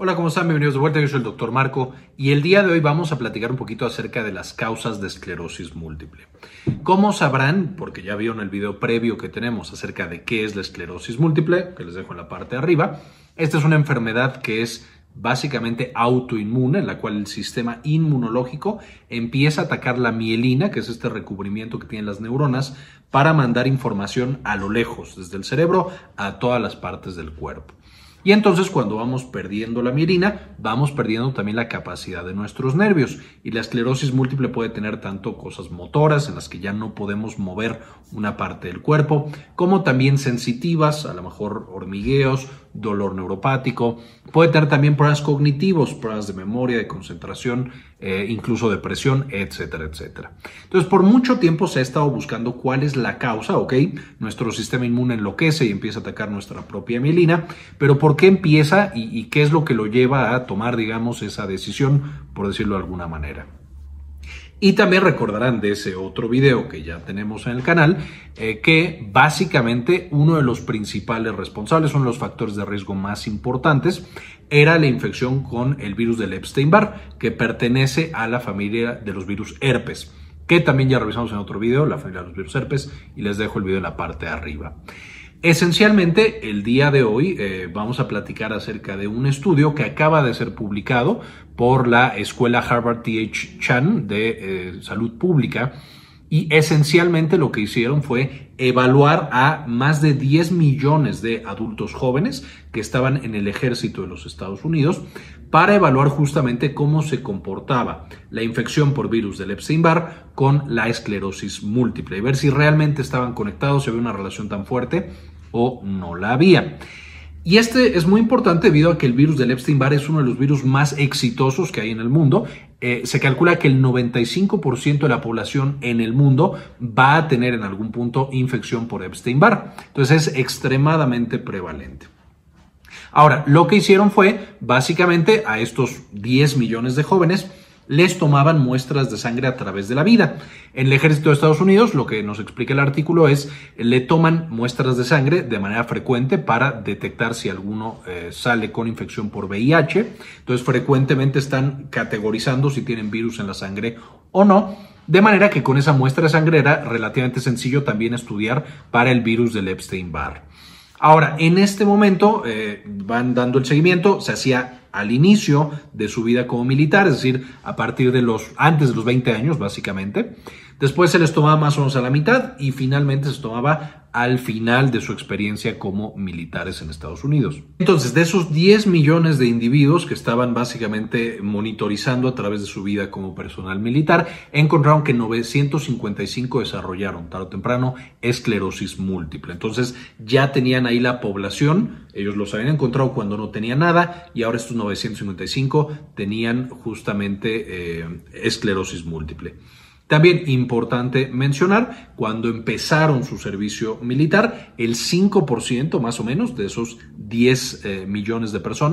Hola, ¿cómo están? Bienvenidos de vuelta. Yo soy el doctor Marco y el día de hoy vamos a platicar un poquito acerca de las causas de esclerosis múltiple. Como sabrán, porque ya vieron el video previo que tenemos acerca de qué es la esclerosis múltiple, que les dejo en la parte de arriba, esta es una enfermedad que es básicamente autoinmune, en la cual el sistema inmunológico empieza a atacar la mielina, que es este recubrimiento que tienen las neuronas, para mandar información a lo lejos, desde el cerebro a todas las partes del cuerpo. Y entonces cuando vamos perdiendo la mielina, vamos perdiendo también la capacidad de nuestros nervios. Y la esclerosis múltiple puede tener tanto cosas motoras en las que ya no podemos mover una parte del cuerpo, como también sensitivas, a lo mejor hormigueos, dolor neuropático. Puede tener también problemas cognitivos, problemas de memoria, de concentración, eh, incluso depresión, etcétera, etcétera. Entonces, por mucho tiempo se ha estado buscando cuál es la causa, ¿ok? Nuestro sistema inmune enloquece y empieza a atacar nuestra propia mielina, pero ¿por qué empieza y, y qué es lo que lo lleva a tomar, digamos, esa decisión, por decirlo de alguna manera? Y también recordarán de ese otro video que ya tenemos en el canal, eh, que básicamente uno de los principales responsables, uno de los factores de riesgo más importantes, era la infección con el virus del Epstein-Barr, que pertenece a la familia de los virus herpes, que también ya revisamos en otro video, la familia de los virus herpes, y les dejo el video en la parte de arriba. Esencialmente, el día de hoy eh, vamos a platicar acerca de un estudio que acaba de ser publicado por la Escuela Harvard T.H. Chan de eh, Salud Pública y esencialmente lo que hicieron fue evaluar a más de 10 millones de adultos jóvenes que estaban en el ejército de los Estados Unidos para evaluar justamente cómo se comportaba la infección por virus del Epstein-Barr con la esclerosis múltiple y ver si realmente estaban conectados, si había una relación tan fuerte o no la había. Y este es muy importante debido a que el virus del Epstein-Barr es uno de los virus más exitosos que hay en el mundo. Eh, se calcula que el 95% de la población en el mundo va a tener en algún punto infección por Epstein-Barr. Entonces es extremadamente prevalente. Ahora, lo que hicieron fue básicamente a estos 10 millones de jóvenes les tomaban muestras de sangre a través de la vida. En el ejército de Estados Unidos, lo que nos explica el artículo es, le toman muestras de sangre de manera frecuente para detectar si alguno eh, sale con infección por VIH. Entonces, frecuentemente están categorizando si tienen virus en la sangre o no. De manera que con esa muestra de sangre era relativamente sencillo también estudiar para el virus del Epstein-Barr. Ahora, en este momento eh, van dando el seguimiento, se hacía al inicio de su vida como militar, es decir, a partir de los, antes de los 20 años, básicamente. Después se les tomaba más o menos a la mitad y finalmente se tomaba al final de su experiencia como militares en Estados Unidos. Entonces, de esos 10 millones de individuos que estaban básicamente monitorizando a través de su vida como personal militar, encontraron que 955 desarrollaron tarde o temprano esclerosis múltiple. Entonces, ya tenían ahí la población, ellos los habían encontrado cuando no tenía nada y ahora estos 955 tenían justamente eh, esclerosis múltiple. También importante mencionar, cuando empezaron su servicio militar, el 5% más o menos de esos 10 eh, millones de personas